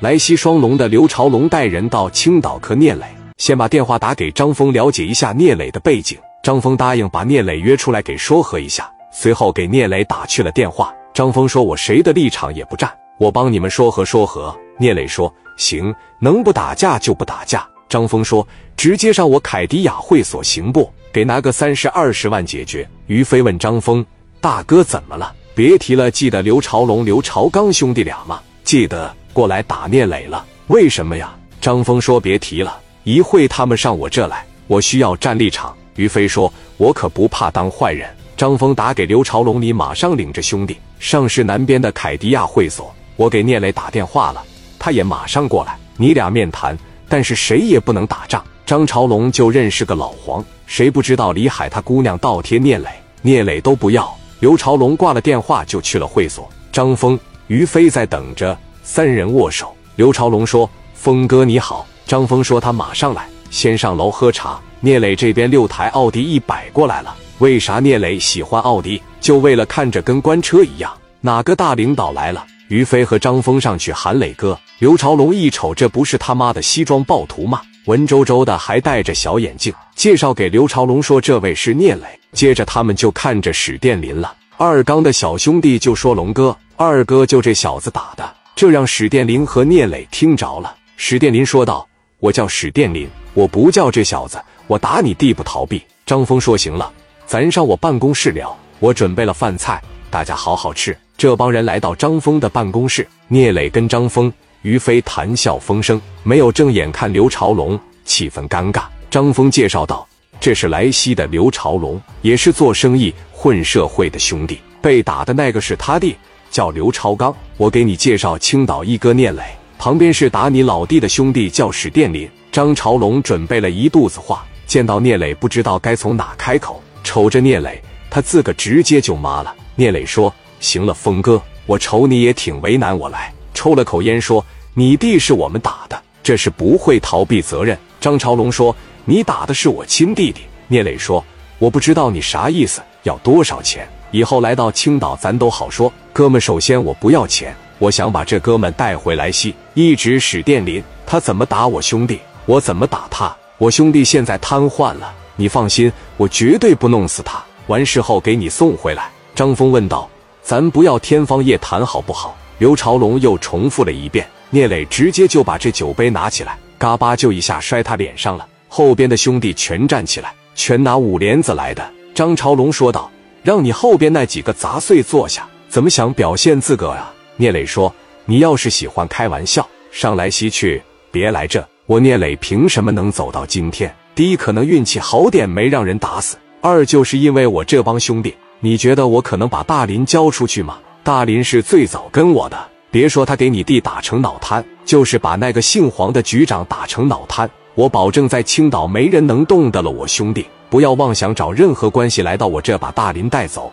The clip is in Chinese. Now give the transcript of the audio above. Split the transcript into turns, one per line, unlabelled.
莱西双龙的刘朝龙带人到青岛克聂磊，先把电话打给张峰，了解一下聂磊的背景。张峰答应把聂磊约出来给说和一下，随后给聂磊打去了电话。张峰说：“我谁的立场也不站，我帮你们说和说和。”聂磊说：“行，能不打架就不打架。”张峰说：“直接上我凯迪亚会所行不？给拿个三十二十万解决。”于飞问张峰：“大哥怎么了？别提了，记得刘朝龙、刘朝刚兄弟俩吗？记得。”过来打聂磊了，为什么呀？张峰说：“别提了，一会他们上我这来，我需要站立场。”于飞说：“我可不怕当坏人。”张峰打给刘朝龙：“你马上领着兄弟上市南边的凯迪亚会所，我给聂磊打电话了，他也马上过来，你俩面谈。但是谁也不能打仗。”张朝龙就认识个老黄，谁不知道李海他姑娘倒贴聂磊，聂磊都不要。刘朝龙挂了电话就去了会所，张峰、于飞在等着。三人握手，刘朝龙说：“峰哥你好。”张峰说：“他马上来，先上楼喝茶。”聂磊这边六台奥迪一百过来了。为啥聂磊喜欢奥迪？就为了看着跟官车一样。哪个大领导来了？于飞和张峰上去喊磊哥。刘朝龙一瞅，这不是他妈的西装暴徒吗？文绉绉的，还戴着小眼镜。介绍给刘朝龙说：“这位是聂磊。”接着他们就看着史殿林了。二刚的小兄弟就说：“龙哥，二哥就这小子打的。”这让史殿林和聂磊听着了。史殿林说道：“我叫史殿林，我不叫这小子。我打你弟不逃避。”张峰说：“行了，咱上我办公室聊。我准备了饭菜，大家好好吃。”这帮人来到张峰的办公室，聂磊跟张峰、于飞谈笑风生，没有正眼看刘朝龙，气氛尴尬。张峰介绍道：“这是莱西的刘朝龙，也是做生意混社会的兄弟。被打的那个是他弟。”叫刘超刚，我给你介绍青岛一哥聂磊，旁边是打你老弟的兄弟叫史殿林。张朝龙准备了一肚子话，见到聂磊不知道该从哪开口，瞅着聂磊，他自个直接就麻了。聂磊说：“行了，峰哥，我瞅你也挺为难我来。”抽了口烟说：“你弟是我们打的，这是不会逃避责任。”张朝龙说：“你打的是我亲弟弟。”聂磊说：“我不知道你啥意思，要多少钱？”以后来到青岛，咱都好说。哥们，首先我不要钱，我想把这哥们带回来西。一直史殿林，他怎么打我兄弟，我怎么打他。我兄弟现在瘫痪了，你放心，我绝对不弄死他。完事后给你送回来。张峰问道：“咱不要天方夜谭好不好？”刘朝龙又重复了一遍。聂磊直接就把这酒杯拿起来，嘎巴就一下摔他脸上了。后边的兄弟全站起来，全拿五连子来的。张朝龙说道。让你后边那几个杂碎坐下，怎么想表现自个啊？聂磊说：“你要是喜欢开玩笑，上来西去，别来这。我聂磊凭什么能走到今天？第一，可能运气好点，没让人打死；二，就是因为我这帮兄弟。你觉得我可能把大林交出去吗？大林是最早跟我的，别说他给你弟打成脑瘫，就是把那个姓黄的局长打成脑瘫，我保证在青岛没人能动得了我兄弟。”不要妄想找任何关系来到我这，把大林带走。